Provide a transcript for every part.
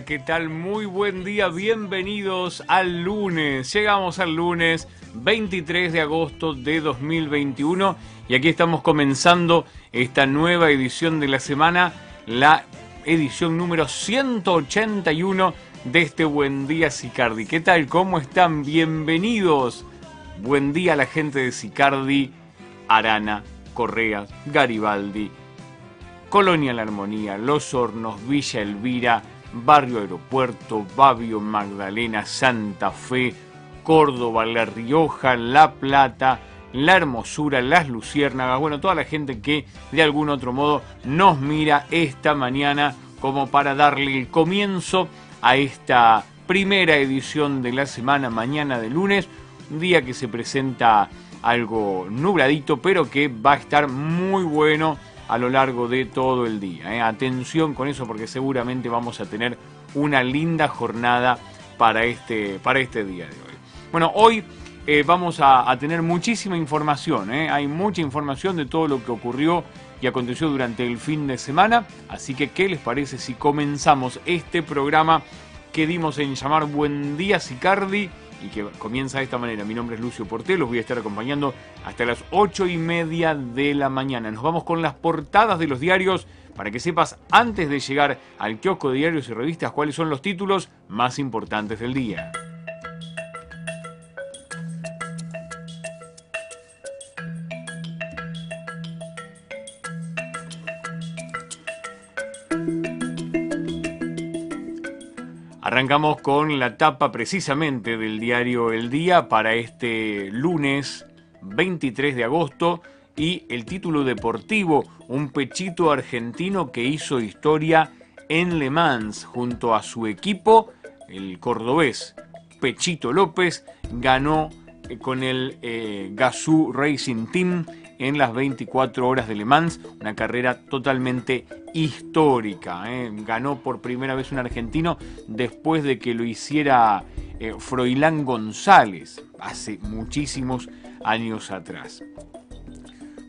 ¿qué tal? Muy buen día, bienvenidos al lunes. Llegamos al lunes 23 de agosto de 2021 y aquí estamos comenzando esta nueva edición de la semana, la edición número 181 de este Buen Día Sicardi. ¿Qué tal? ¿Cómo están? Bienvenidos. Buen día a la gente de Sicardi, Arana, Correa, Garibaldi, Colonia La Armonía, Los Hornos, Villa Elvira, Barrio Aeropuerto, Babio Magdalena, Santa Fe, Córdoba, La Rioja, La Plata, La Hermosura, Las Luciérnagas, bueno, toda la gente que de algún otro modo nos mira esta mañana como para darle el comienzo a esta primera edición de la semana, mañana de lunes, un día que se presenta algo nubladito, pero que va a estar muy bueno a lo largo de todo el día. ¿eh? Atención con eso porque seguramente vamos a tener una linda jornada para este, para este día de hoy. Bueno, hoy eh, vamos a, tener muchísima información, ¿eh? hay mucha información de todo lo que ocurrió y aconteció durante el fin de semana, así que ¿qué les parece si comenzamos este programa que dimos en llamar Buen Día Sicardi? Y que comienza de esta manera. Mi nombre es Lucio Portel, los voy a estar acompañando hasta las 8 y media de la mañana. Nos vamos con las portadas de los diarios para que sepas antes de llegar al kiosco de diarios y revistas cuáles son los títulos más importantes del día. Arrancamos con la tapa precisamente del diario El Día para este lunes 23 de agosto y el título deportivo, un pechito argentino que hizo historia en Le Mans junto a su equipo, el cordobés Pechito López, ganó eh, con el eh, Gazoo Racing Team en las 24 horas de Le Mans, una carrera totalmente histórica. ¿eh? Ganó por primera vez un argentino después de que lo hiciera eh, Froilán González hace muchísimos años atrás.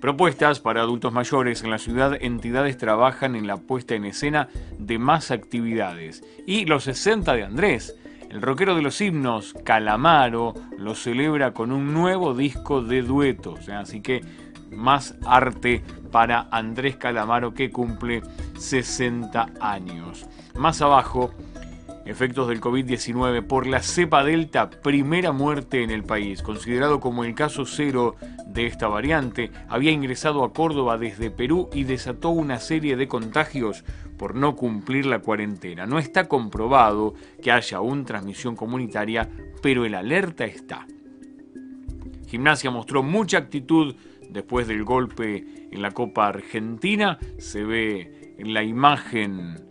Propuestas para adultos mayores en la ciudad, entidades trabajan en la puesta en escena de más actividades. Y los 60 de Andrés, el rockero de los himnos, Calamaro, lo celebra con un nuevo disco de duetos. ¿eh? Así que más arte para Andrés Calamaro que cumple 60 años. Más abajo, efectos del COVID-19 por la cepa delta, primera muerte en el país, considerado como el caso cero de esta variante, había ingresado a Córdoba desde Perú y desató una serie de contagios por no cumplir la cuarentena. No está comprobado que haya una transmisión comunitaria, pero el alerta está. Gimnasia mostró mucha actitud después del golpe en la Copa Argentina. Se ve en la imagen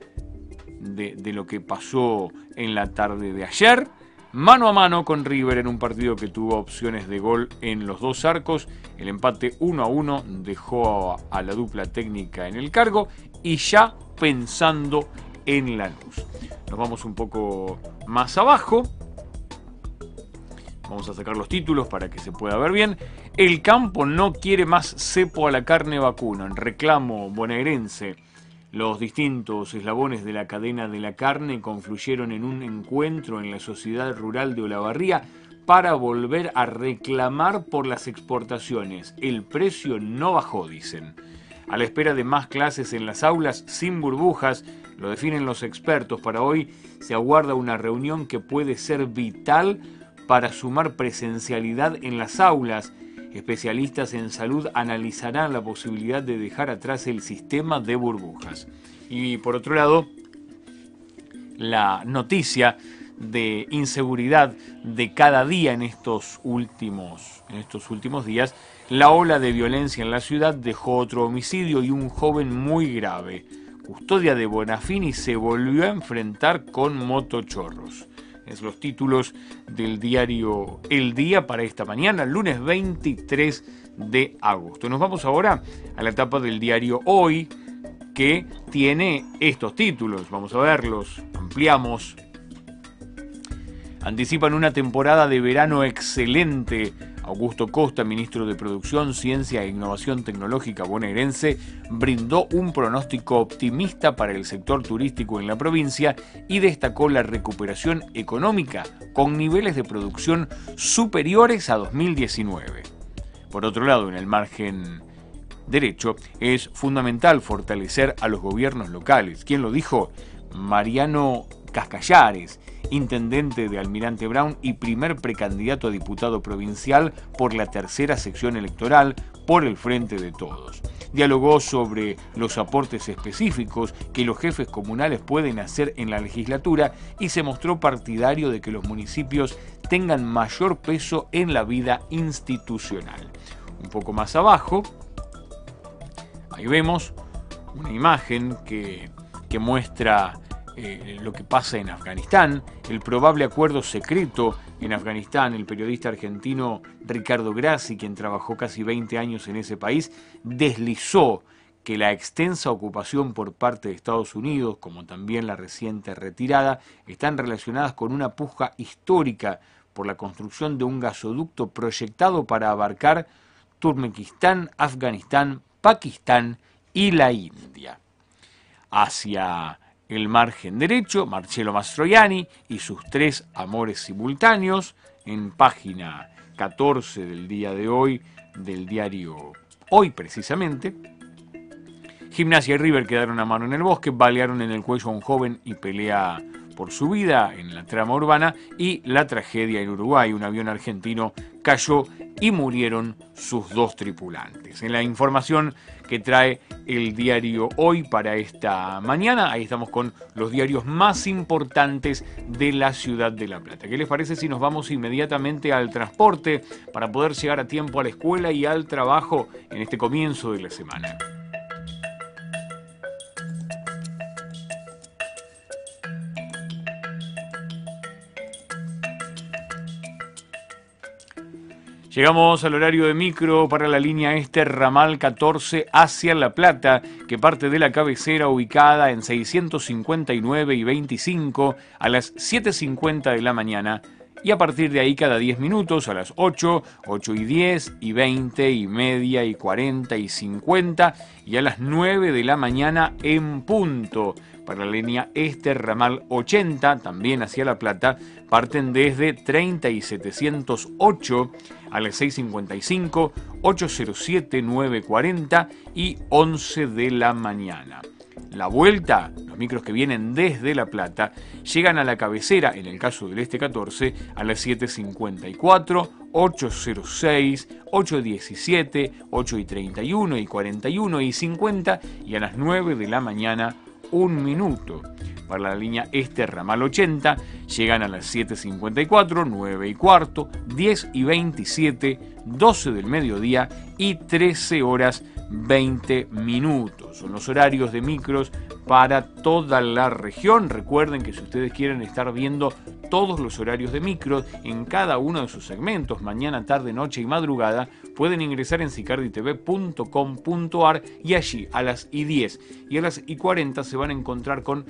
de, lo que pasó en la tarde de ayer. Mano a mano con River en un partido que tuvo opciones de gol en los dos arcos. El empate 1 a 1 dejó a la dupla técnica en el cargo y ya pensando en la luz. Nos vamos un poco más abajo. Vamos a sacar los títulos para que se pueda ver bien. El campo no quiere más cepo a la carne vacuna. En reclamo bonaerense, los distintos eslabones de la cadena de la carne confluyeron en un encuentro en la sociedad rural de Olavarría para volver a reclamar por las exportaciones. El precio no bajó, dicen. A la espera de más clases en las aulas sin burbujas, lo definen los expertos, para hoy se aguarda una reunión que puede ser vital para sumar presencialidad en las aulas Especialistas en salud analizarán la posibilidad de dejar atrás el sistema de burbujas. Y por otro lado, la noticia de inseguridad de cada día en estos últimos, en estos últimos días, la ola de violencia en la ciudad dejó otro homicidio y un joven muy grave. Custodia de Bonafini se volvió a enfrentar con motochorros es los títulos del diario El Día para esta mañana, lunes 23 de agosto. Nos vamos ahora a la etapa del diario Hoy, que tiene estos títulos. Vamos a verlos, ampliamos. Anticipan una temporada de verano excelente Augusto Costa, ministro de Producción, Ciencia e Innovación Tecnológica bonaerense, brindó un pronóstico optimista para el sector turístico en la provincia y destacó la recuperación económica con niveles de producción superiores a 2019. Por otro lado, en el margen derecho, es fundamental fortalecer a los gobiernos locales. ¿Quién lo dijo? Mariano Cascallares, intendente de Almirante Brown y primer precandidato a diputado provincial por la tercera sección electoral por el Frente de Todos. Dialogó sobre los aportes específicos que los jefes comunales pueden hacer en la legislatura y se mostró partidario de que los municipios tengan mayor peso en la vida institucional. Un poco más abajo, ahí vemos una imagen que, que muestra eh, lo que pasa en Afganistán, el probable acuerdo secreto en Afganistán. El periodista argentino Ricardo Grassi, quien trabajó casi 20 años en ese país, deslizó que la extensa ocupación por parte de Estados Unidos, como también la reciente retirada, están relacionadas con una puja histórica por la construcción de un gasoducto proyectado para abarcar Turkmenistán, Afganistán, Pakistán y la India. Hacia el margen derecho, Marcello Mastroianni y sus tres amores simultáneos, en página 14 del día de hoy, del diario Hoy precisamente. Gimnasia y River quedaron a mano en el bosque, balearon en el cuello a un joven y pelea por su vida en la trama urbana y la tragedia en Uruguay. Un avión argentino cayó y murieron sus dos tripulantes. En la información que trae el diario Hoy para esta mañana, ahí estamos con los diarios más importantes de la ciudad de La Plata. ¿Qué les parece si nos vamos inmediatamente al transporte para poder llegar a tiempo a la escuela y al trabajo en este comienzo de la semana? Llegamos al horario de micro para la línea este ramal 14 hacia La Plata, que parte de la cabecera ubicada en 659 y 25 a las 7.50 de la mañana y a partir de ahí cada 10 minutos a las 8, 8 y 10 y 20 y media y 40 y 50 y a las 9 de la mañana en punto. Para la línea este ramal 80, también hacia La Plata, parten desde 30 y 708 a las 6.55, 807, 940 y 11 de la mañana. La vuelta, los micros que vienen desde La Plata, llegan a la cabecera, en el caso del Este 14, a las 7.54, 806, 817, 8 y 31 y 41 y 50 y a las 9 de la mañana un minuto. Para la línea este ramal 80 llegan a las 7.54, 9 y cuarto, 10 y 27, 12 del mediodía y 13 horas 20 minutos. Son los horarios de micros para toda la región. Recuerden que si ustedes quieren estar viendo todos los horarios de micros en cada uno de sus segmentos, mañana, tarde, noche y madrugada, pueden ingresar en sicarditv.com.ar y allí a las y 10 y a las y 40 se van a encontrar con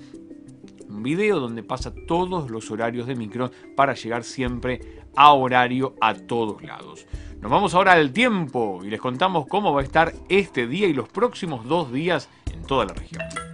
un video donde pasa todos los horarios de micro para llegar siempre a horario a todos lados. Nos vamos ahora al tiempo y les contamos cómo va a estar este día y los próximos dos días en toda la región.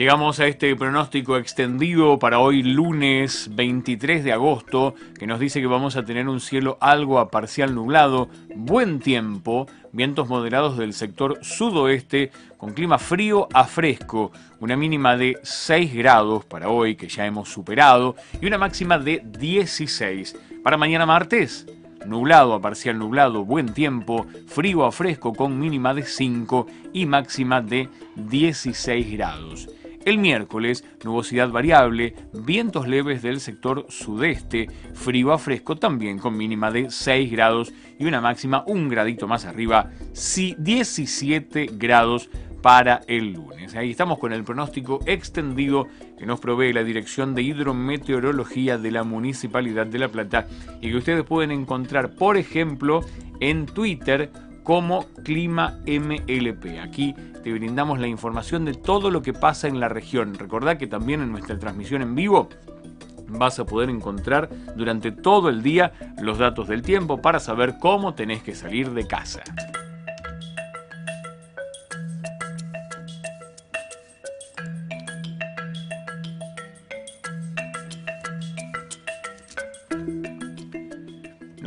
Llegamos a este pronóstico extendido para hoy lunes 23 de agosto, que nos dice que vamos a tener un cielo algo a parcial nublado, buen tiempo, vientos moderados del sector sudoeste, con clima frío a fresco, una mínima de 6 grados para hoy, que ya hemos superado, y una máxima de 16. Para mañana martes, nublado a parcial nublado, buen tiempo, frío a fresco con mínima de 5 y máxima de 16 grados. El miércoles, nubosidad variable, vientos leves del sector sudeste, frío a fresco también con mínima de 6 grados y una máxima un gradito más arriba, 17 grados para el lunes. Ahí estamos con el pronóstico extendido que nos provee la Dirección de Hidrometeorología de la Municipalidad de La Plata y que ustedes pueden encontrar, por ejemplo, en Twitter como Clima MLP. Aquí te brindamos la información de todo lo que pasa en la región. Recordá que también en nuestra transmisión en vivo vas a poder encontrar durante todo el día los datos del tiempo para saber cómo tenés que salir de casa.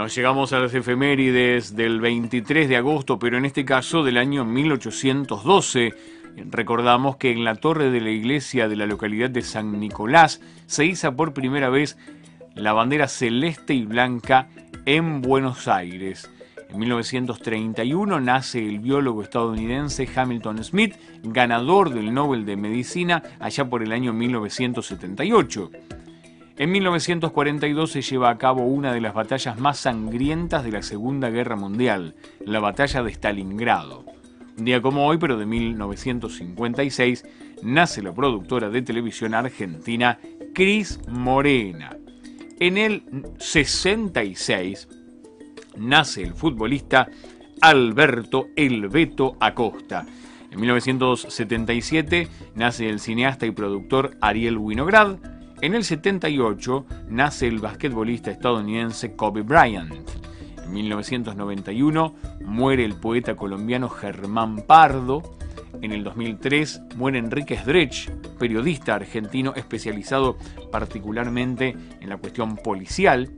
Llegamos a las efemérides del 23 de agosto, pero en este caso del año 1812. Recordamos que en la torre de la iglesia de la localidad de San Nicolás se iza por primera vez la bandera celeste y blanca en Buenos Aires. En 1931 nace el biólogo estadounidense Hamilton Smith, ganador del Nobel de Medicina allá por el año 1978. En 1942 se lleva a cabo una de las batallas más sangrientas de la Segunda Guerra Mundial, la batalla de Stalingrado. Un día como hoy, pero de 1956, nace la productora de televisión argentina Cris Morena. En el 66 nace el futbolista Alberto El Beto Acosta. En 1977 nace el cineasta y productor Ariel Winograd. En el 78 nace el basquetbolista estadounidense Kobe Bryant. En 1991 muere el poeta colombiano Germán Pardo. En el 2003 muere Enrique Sdrech, periodista argentino especializado particularmente en la cuestión policial.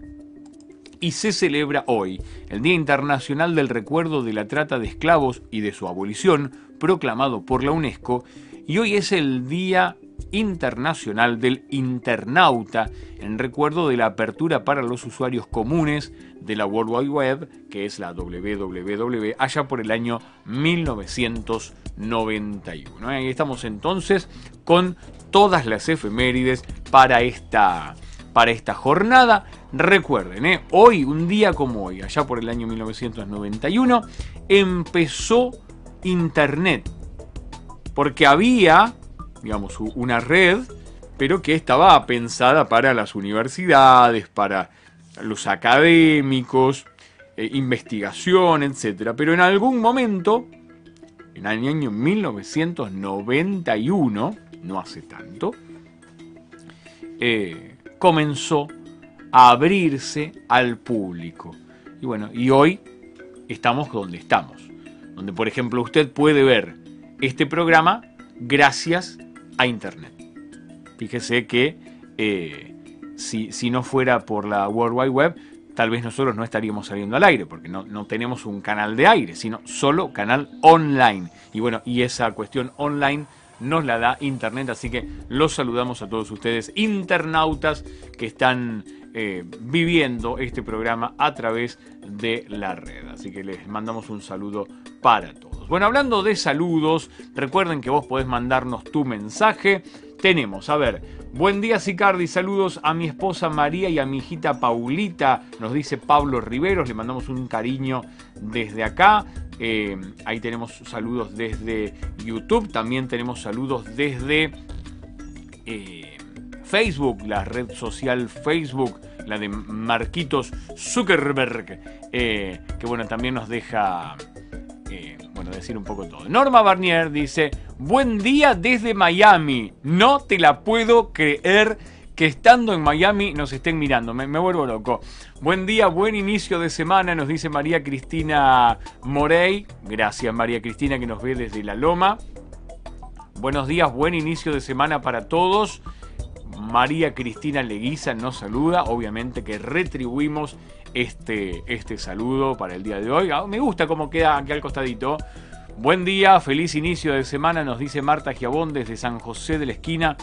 Y se celebra hoy el Día Internacional del Recuerdo de la Trata de Esclavos y de su abolición, proclamado por la UNESCO, y hoy es el Día Internacional del Internauta, en recuerdo de la apertura para los usuarios comunes de la World Wide Web, que es la www, allá por el año 1991. Ahí estamos entonces con todas las efemérides para esta, para esta jornada. Recuerden, ¿eh? hoy, un día como hoy, allá por el año 1991, empezó Internet. Porque había digamos, una red, pero que estaba pensada para las universidades, para los académicos, eh, investigación, etc. Pero en algún momento, en el año 1991, no hace tanto, eh, comenzó a abrirse al público. Y bueno, y hoy estamos donde estamos. Donde, por ejemplo, usted puede ver este programa gracias a Internet. Fíjese que eh, si, si, no fuera por la World Wide Web, tal vez nosotros no estaríamos saliendo al aire, porque no, no, tenemos un canal de aire, sino solo canal online. Y bueno, y esa cuestión online nos la da Internet, así que los saludamos a todos ustedes, internautas que están eh, viviendo este programa a través de la red. Así que les mandamos un saludo para todos. Bueno, hablando de saludos, recuerden que vos podés mandarnos tu mensaje. Tenemos, a ver, buen día Sicardi, saludos a mi esposa María y a mi hijita Paulita, nos dice Pablo Riveros, le mandamos un cariño desde acá. Eh, ahí tenemos saludos desde YouTube, también tenemos saludos desde... Eh, Facebook, la red social Facebook, la de Marquitos Zuckerberg, eh, que bueno, también nos deja, bueno, decir un poco todo. Norma Barnier dice, buen día desde Miami, no te la puedo creer que estando en Miami nos estén mirando, me, vuelvo loco. Buen día, buen inicio de semana, nos dice María Cristina Morey. Gracias María Cristina que nos ve desde La Loma. Buenos días, buen inicio de semana para todos. María Cristina Leguiza nos saluda, obviamente que retribuimos este, este saludo para el día de hoy. Ah, me gusta cómo queda aquí al costadito. Buen día, feliz inicio de semana, nos dice Marta Giabón desde San José de la Esquina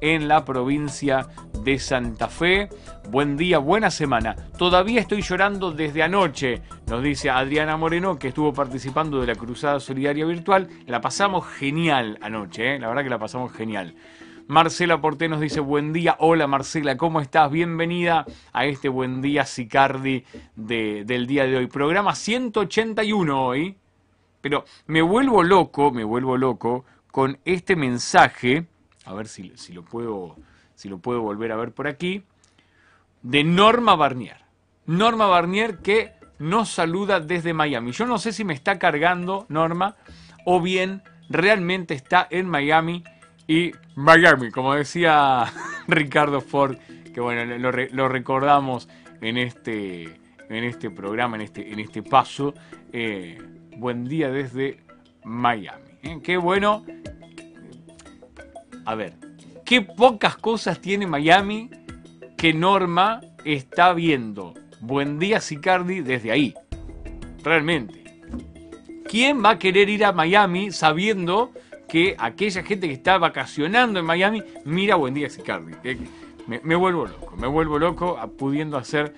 en la provincia de Santa Fe. Buen día, buena semana. Todavía estoy llorando desde anoche, nos dice Adriana Moreno, que estuvo participando de la Cruzada Solidaria Virtual. La pasamos genial anoche, ¿eh? la verdad que la pasamos genial. Marcela Porté nos dice buen día. Hola Marcela, ¿cómo estás? Bienvenida a este buen día Sicardi del día de hoy. Programa 181 hoy. Pero me vuelvo loco, me vuelvo loco con este mensaje. A ver si, si, lo, puedo, si lo puedo volver a ver por aquí. De Norma Barnier. Norma Barnier que nos saluda desde Miami. Yo no sé si me está cargando Norma o bien realmente está en Miami y Miami, como decía Ricardo Ford, que bueno, lo, recordamos en este, en este programa, en este, en este paso. Eh, buen día desde Miami. ¿eh? Qué bueno. A ver, qué pocas cosas tiene Miami que Norma está viendo. Buen día, Sicardi, desde ahí. Realmente. ¿Quién va a querer ir a Miami sabiendo que aquella gente que está vacacionando en Miami mira Buen día, Sicardi? Me, vuelvo loco, me vuelvo loco pudiendo hacer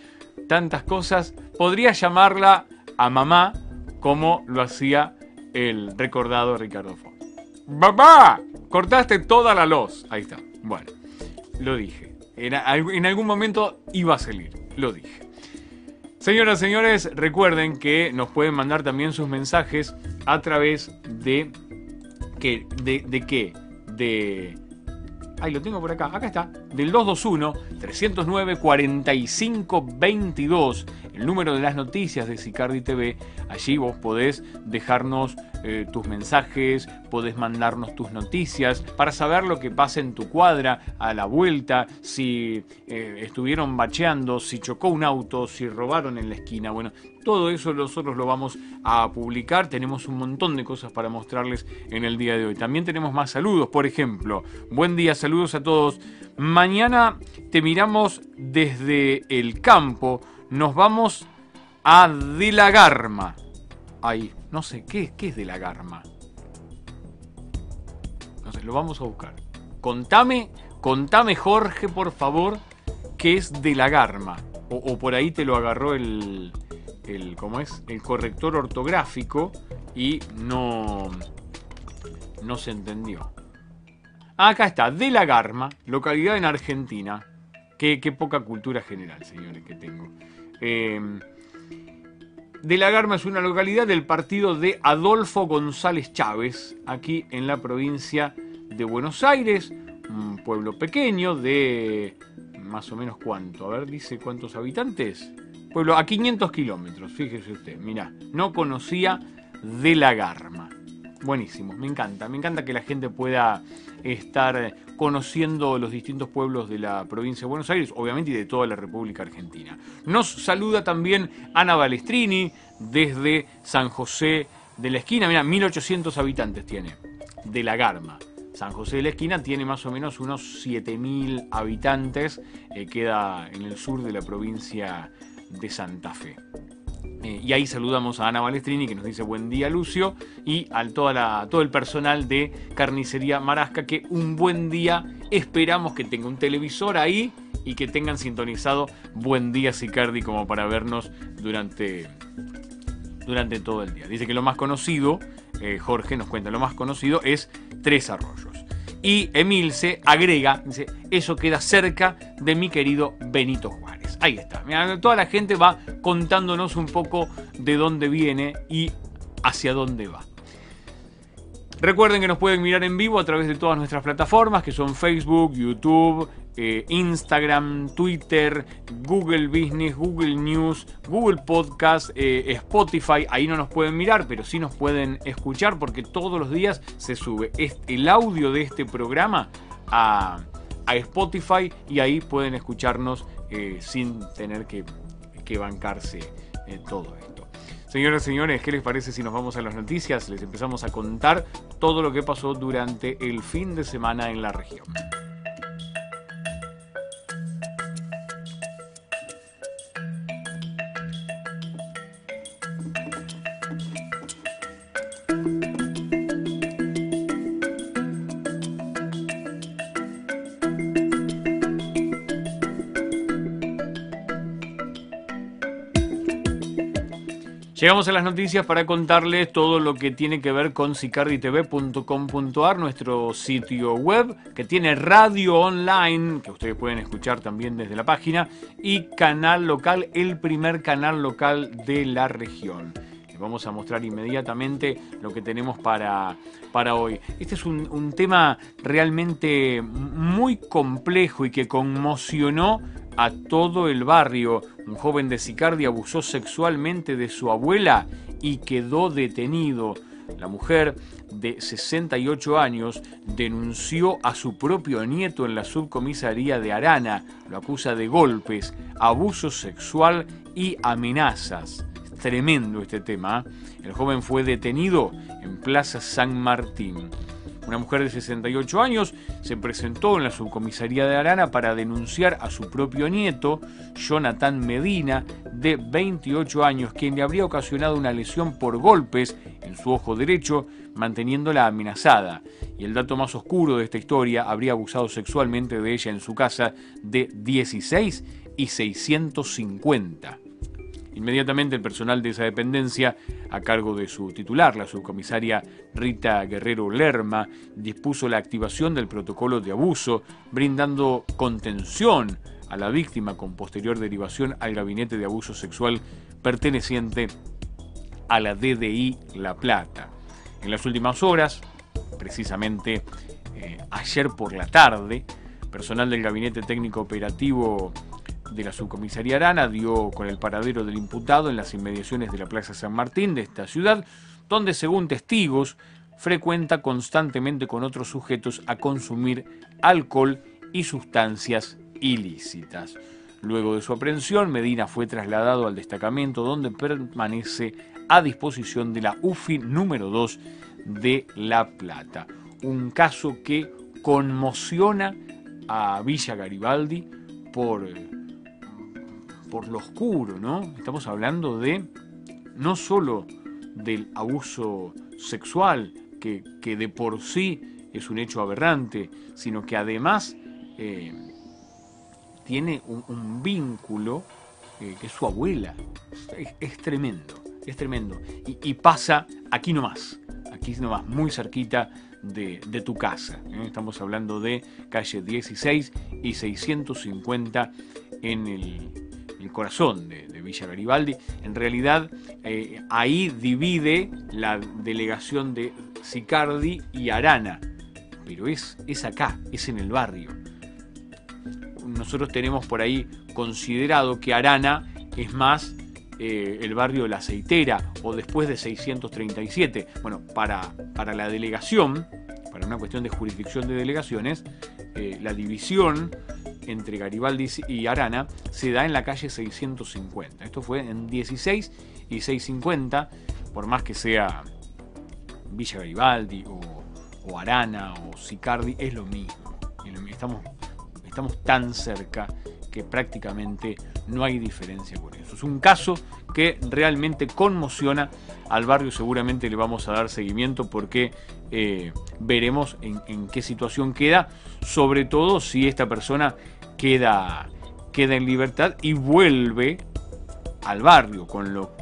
tantas cosas. Podría llamarla a mamá como lo hacía el recordado Ricardo Ford. ¡Papá! Cortaste toda la luz. Ahí está. Bueno, lo dije. En, algún momento iba a salir. Lo dije. Señoras señores, recuerden que nos pueden mandar también sus mensajes a través de... ¿Qué? ¿De, de qué? De Ahí lo tengo por acá. Acá está. Del 221-309-4522. El número de las noticias de Sicardi TV. Allí vos podés dejarnos eh, tus mensajes, podés mandarnos tus noticias para saber lo que pasa en tu cuadra a la vuelta, si eh, estuvieron bacheando, si chocó un auto, si robaron en la esquina. Bueno, todo eso nosotros lo vamos a publicar. Tenemos un montón de cosas para mostrarles en el día de hoy. También tenemos más saludos. Por ejemplo, buen día, saludos a todos. Mañana te miramos desde el campo. Nos vamos a De la Garma. Ay, no sé, ¿qué, qué es De la Garma? No lo vamos a buscar. Contame, contame Jorge, por favor, qué es De la Garma. o por ahí te lo agarró el, el, ¿cómo es? el corrector ortográfico y no, no se entendió. Acá está, De la Garma, localidad en Argentina. Qué, poca cultura general, señores, que tengo. Em, de la Garma es una localidad del partido de Adolfo González Chávez, aquí en la provincia de Buenos Aires, un pueblo pequeño de más o menos cuánto, a ver, dice cuántos habitantes, Pueblo a 500 kilómetros, fíjese usted, mira, no conocía de la Garma. Buenísimo, me encanta, me encanta que la gente pueda estar conociendo los distintos pueblos de la provincia de Buenos Aires, obviamente y de toda la República Argentina. Nos saluda también Ana Balestrini desde San José de la Esquina, mira, 1800 habitantes tiene, de la Garma. San José de la Esquina tiene más o menos unos 7000 habitantes, eh, queda en el sur de la provincia de Santa Fe. Eh, y ahí saludamos a Ana Balestrini que nos dice buen día Lucio y a toda la, todo el personal de Carnicería Marasca que un buen día esperamos que tenga un televisor ahí y que tengan sintonizado Buen Día Sicardi como para vernos durante, durante todo el día. Dice que lo más conocido, eh, Jorge nos cuenta, lo más conocido es Tres Arroyos. Y Emilce agrega, dice, eso queda cerca de mi querido Benito Juárez. Ahí está. toda la gente va contándonos un poco de dónde viene y hacia dónde va. Recuerden que nos pueden mirar en vivo a través de todas nuestras plataformas, que son Facebook, YouTube, eh, Instagram, Twitter, Google Business, Google News, Google Podcast, eh, Spotify. Ahí no nos pueden mirar, pero sí nos pueden escuchar porque todos los días se sube el audio de este programa a, Spotify y ahí pueden escucharnos eh, sin tener que, que bancarse todo esto. Señoras y señores, ¿qué les parece si nos vamos a las noticias? Les empezamos a contar todo lo que pasó durante el fin de semana en la región. Llegamos a las noticias para contarles todo lo que tiene que ver con sicarditv.com.ar, nuestro sitio web, que tiene radio online, que ustedes pueden escuchar también desde la página, y canal local, el primer canal local de la región. Les vamos a mostrar inmediatamente lo que tenemos para, para hoy. Este es un, un tema realmente muy complejo y que conmocionó a todo el barrio. Un joven de Sicardi abusó sexualmente de su abuela y quedó detenido. La mujer de 68 años denunció a su propio nieto en la subcomisaría de Arana. Lo acusa de golpes, abuso sexual y amenazas. Tremendo este tema. ¿eh? El joven fue detenido en Plaza San Martín. Una mujer de 68 años se presentó en la subcomisaría de Arana para denunciar a su propio nieto, Jonathan Medina, de 28 años, quien le habría ocasionado una lesión por golpes en su ojo derecho, manteniéndola amenazada. Y el dato más oscuro de esta historia, habría abusado sexualmente de ella en su casa de 16 y 650. Inmediatamente el personal de esa dependencia, a cargo de su titular, la subcomisaria Rita Guerrero Lerma, dispuso la activación del protocolo de abuso, brindando contención a la víctima con posterior derivación al gabinete de abuso sexual perteneciente a la DDI La Plata. En las últimas horas, precisamente eh, ayer por la tarde, personal del Gabinete Técnico Operativo de la subcomisaría Arana dio con el paradero del imputado en las inmediaciones de la Plaza San Martín de esta ciudad, donde según testigos frecuenta constantemente con otros sujetos a consumir alcohol y sustancias ilícitas. Luego de su aprehensión, Medina fue trasladado al destacamento donde permanece a disposición de la UFI número 2 de La Plata. Un caso que conmociona a Villa Garibaldi por por lo oscuro, ¿no? Estamos hablando de no solo del abuso sexual, que, de por sí es un hecho aberrante, sino que además eh, tiene un, vínculo eh, que es su abuela. Es, tremendo, es tremendo. Y, pasa aquí nomás, aquí nomás, muy cerquita de, tu casa. ¿eh? Estamos hablando de calle 16 y 650 en el el corazón de, Villa Garibaldi. En realidad, eh, ahí divide la delegación de Sicardi y Arana, pero es, es acá, es en el barrio. Nosotros tenemos por ahí considerado que Arana es más eh, el barrio de la aceitera o después de 637. Bueno, para, para la delegación, para una cuestión de jurisdicción de delegaciones, eh, la división entre Garibaldi y Arana se da en la calle 650. Esto fue en 16 y 650, por más que sea Villa Garibaldi o, Arana o Sicardi, es lo mismo. Estamos, estamos tan cerca que prácticamente no hay diferencia con eso. Es un caso que realmente conmociona al barrio, seguramente le vamos a dar seguimiento porque eh, veremos en, qué situación queda, sobre todo si esta persona queda, queda en libertad y vuelve al barrio con, lo,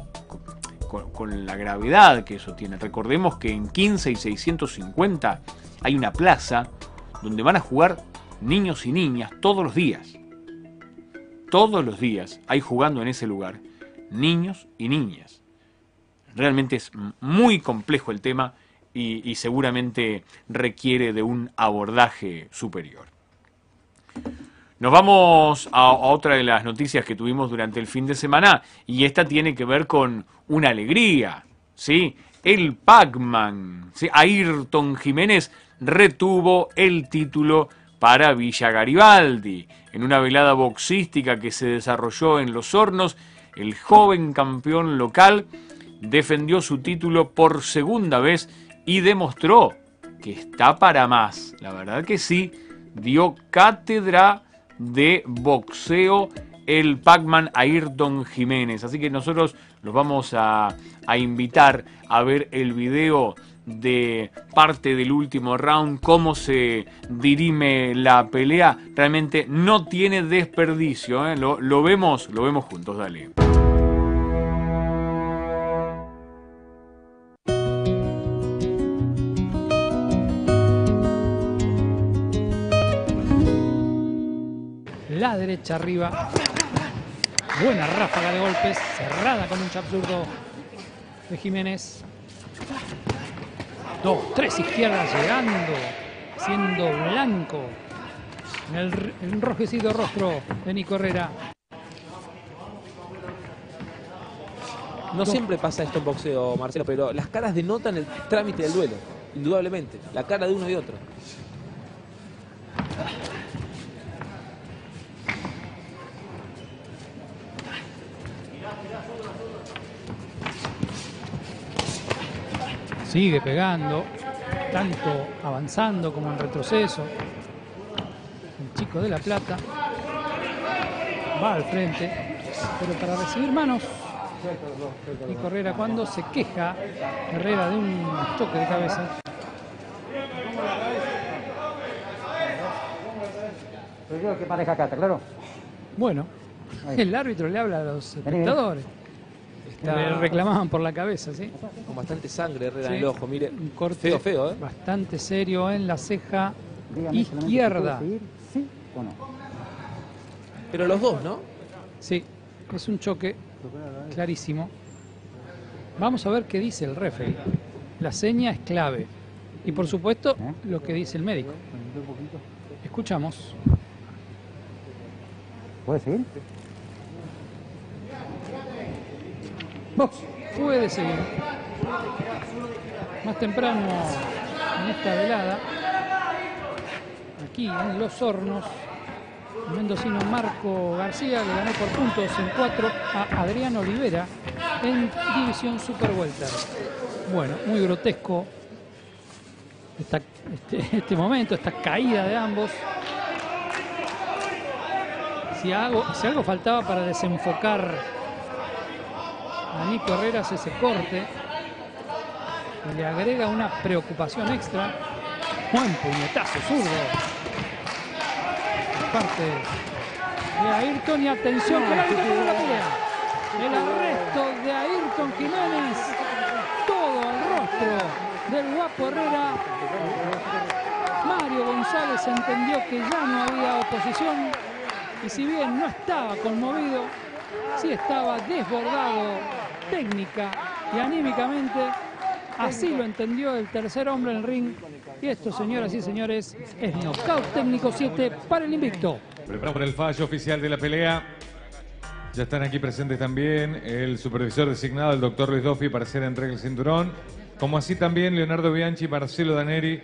con, la gravedad que eso tiene. Recordemos que en 15 y 650 hay una plaza donde van a jugar niños y niñas todos los días. Todos los días hay jugando en ese lugar niños y niñas. Realmente es muy complejo el tema y seguramente requiere de un abordaje superior. Nos vamos a, otra de las noticias que tuvimos durante el fin de semana y esta tiene que ver con una alegría, ¿sí? El Pac-Man, Ayrton Jiménez retuvo el título para Villa Garibaldi. En una velada boxística que se desarrolló en Los Hornos, el joven campeón local defendió su título por segunda vez y demostró que está para más. La verdad que sí, dio cátedra de boxeo el Pac-Man Ayrton Jiménez. Así que nosotros los vamos a, invitar a ver el video de parte del último round, cómo se dirime la pelea. Realmente no tiene desperdicio. ¿eh? Lo, vemos, lo vemos juntos, dale. la derecha arriba. Buena ráfaga de golpes, cerrada con un absurdo de Jiménez. Dos, tres izquierdas llegando, siendo blanco en el enrojecido rostro de Nico Herrera. No siempre pasa esto en boxeo, Marcelo, pero las caras denotan el trámite del duelo, indudablemente. La cara de uno y otro. Sigue pegando, tanto avanzando como en retroceso. El chico de La Plata va al frente, pero para recibir manos y Correra cuando se queja Herrera de un choque de cabeza. que pareja acá, claro? Bueno, el árbitro le habla a los espectadores. Le reclamaban por la cabeza, ¿sí? Con bastante sangre Herrera en el ojo, mire. Un corte feo, feo, ¿eh? bastante serio en la ceja izquierda. ¿Sí o no? Pero los dos, ¿no? Sí, es un choque clarísimo. Vamos a ver qué dice el referee. La seña es clave. Y por supuesto, lo que dice el médico. Escuchamos. ¿Puede seguir? Puede seguir. Más temprano en esta velada, aquí en Los Hornos, el mendocino Marco García le ganó por puntos en 4 a Adrián Olivera en División Super Welter. Bueno, muy grotesco este, este, momento, esta caída de ambos. Si algo, si algo faltaba para desenfocar a Nico Herreras ese corte, le agrega una preocupación extra. Buen puñetazo zurdo parte de Ayrton y atención que la pelea. El arresto de Ayrton Jiménez. Todo el rostro del guapo Herrera. Mario González entendió que ya no había oposición y si bien no estaba conmovido, sí estaba desbordado técnica y anímicamente. Así lo entendió el tercer hombre en el ring y esto, señoras y señores, es knockout técnico 7 para el invicto. Preparamos para el fallo oficial de la pelea. Ya están aquí presentes también el supervisor designado, el doctor Luis Doffi, para hacer entrega del cinturón. Como así también Leonardo Bianchi y Marcelo Daneri,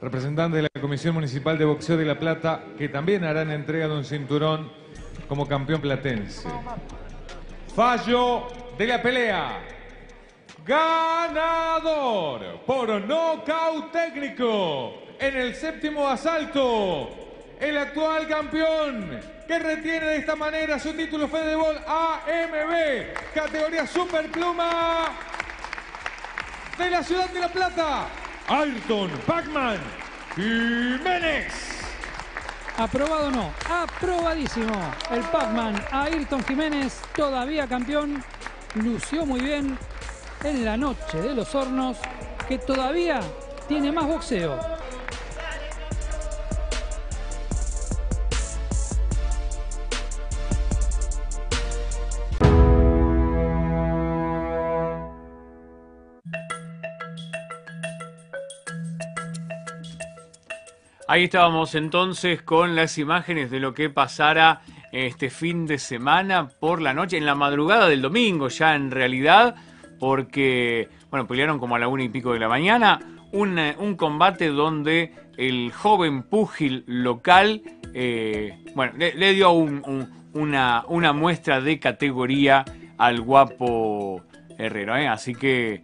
representantes de la Comisión Municipal de Boxeo de La Plata, que también harán entrega de un cinturón como campeón platense. Fallo de la pelea. Ganador por nocaut técnico en el séptimo asalto. El actual campeón que retiene de esta manera su título Fedebol AMB, categoría Superpluma de la ciudad de La Plata, Ayrton Pacman Jiménez. Aprobado no, aprobadísimo. El Pacman Ayrton Jiménez, todavía campeón, lució muy bien, en la noche de los hornos que todavía tiene más boxeo. Ahí estábamos entonces con las imágenes de lo que pasara este fin de semana por la noche, en la madrugada del domingo ya en realidad, porque, bueno, pelearon como a la una y pico de la mañana. Un, eh, combate donde el joven púgil local, eh, bueno, le, dio una, una, muestra de categoría al guapo Herrero. ¿eh? Así que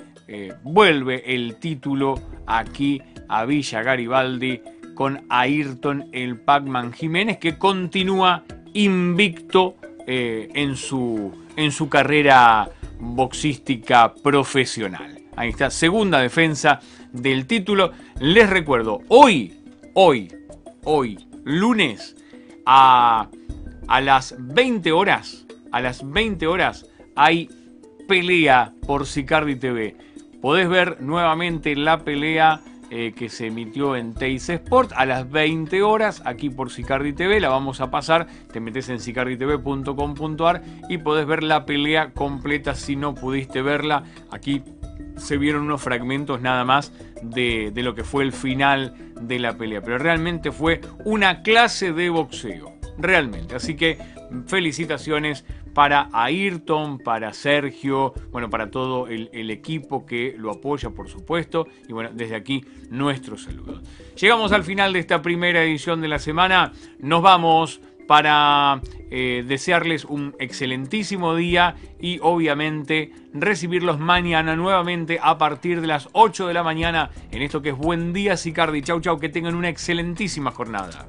vuelve el título aquí a Villa Garibaldi con Ayrton el Pacman Jiménez, que continúa invicto en, su, en su carrera boxística profesional. Ahí está, segunda defensa del título. Les recuerdo, hoy, hoy, hoy, lunes, a, a las 20 horas, a las 20 horas hay pelea por Sicardi TV. Podés ver nuevamente la pelea eh, que se emitió en Teis Sport a las 20 horas aquí por Sicardi TV. La vamos a pasar, te metes en sicarditv.com.ar y podés ver la pelea completa si no pudiste verla aquí se vieron unos fragmentos nada más de, de lo que fue el final de la pelea. Pero realmente fue una clase de boxeo. Realmente. Así que felicitaciones para Ayrton, para Sergio, bueno, para todo el, equipo que lo apoya, por supuesto. Y bueno, desde aquí nuestros saludos. Llegamos al final de esta primera edición de la semana. Nos vamos para eh, desearles un excelentísimo día y obviamente recibirlos mañana nuevamente a partir de las 8 de la mañana en esto que es Buen Día Sicardi. Chau chau, que tengan una excelentísima jornada.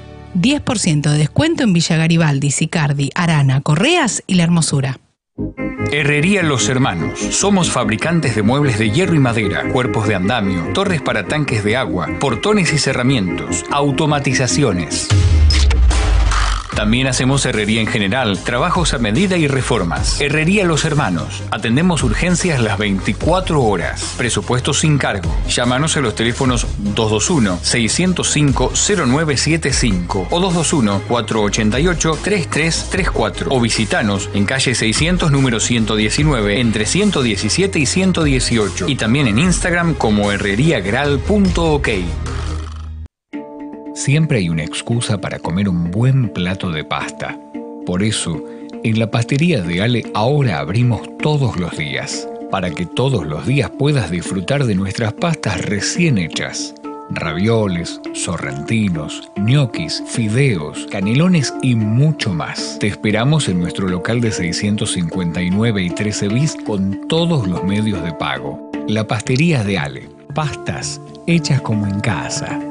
10% de descuento en Villa Garibaldi, Sicardi, Arana, Correas y La Hermosura. Herrería Los Hermanos. Somos fabricantes de muebles de hierro y madera, cuerpos de andamio, torres para tanques de agua, portones y cerramientos, automatizaciones. También hacemos herrería en general, trabajos a medida y reformas. Herrería Los Hermanos. Atendemos urgencias las 24 horas. Presupuesto sin cargo. Llámanos a los teléfonos 221-605-0975 o 221-488-3334 o visitanos en calle 600 número 119 entre 117 y 118 y también en Instagram como herreriagral.ok. Siempre hay una excusa para comer un buen plato de pasta. Por eso, en la pastería de Ale ahora abrimos todos los días, para que todos los días puedas disfrutar de nuestras pastas recién hechas. Ravioles, sorrentinos, ñoquis, fideos, canelones y mucho más. Te esperamos en nuestro local de 659 y 13 bis con todos los medios de pago. La pastería de Ale. Pastas hechas como en casa.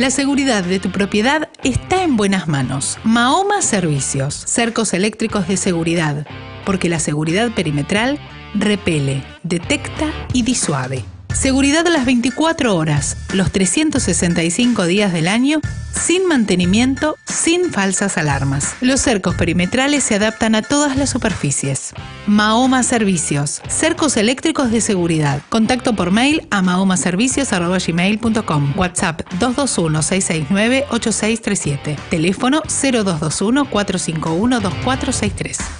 La seguridad de tu propiedad está en buenas manos. Mahoma Servicios, cercos eléctricos de seguridad, porque la seguridad perimetral repele, detecta y disuade. Seguridad a las 24 horas, los 365 días del año, sin mantenimiento, sin falsas alarmas. Los cercos perimetrales se adaptan a todas las superficies. Mahoma Servicios, cercos eléctricos de seguridad. Contacto por mail a mahomaservicios.gmail.com. WhatsApp 221-669-8637. Teléfono 0221-451-2463.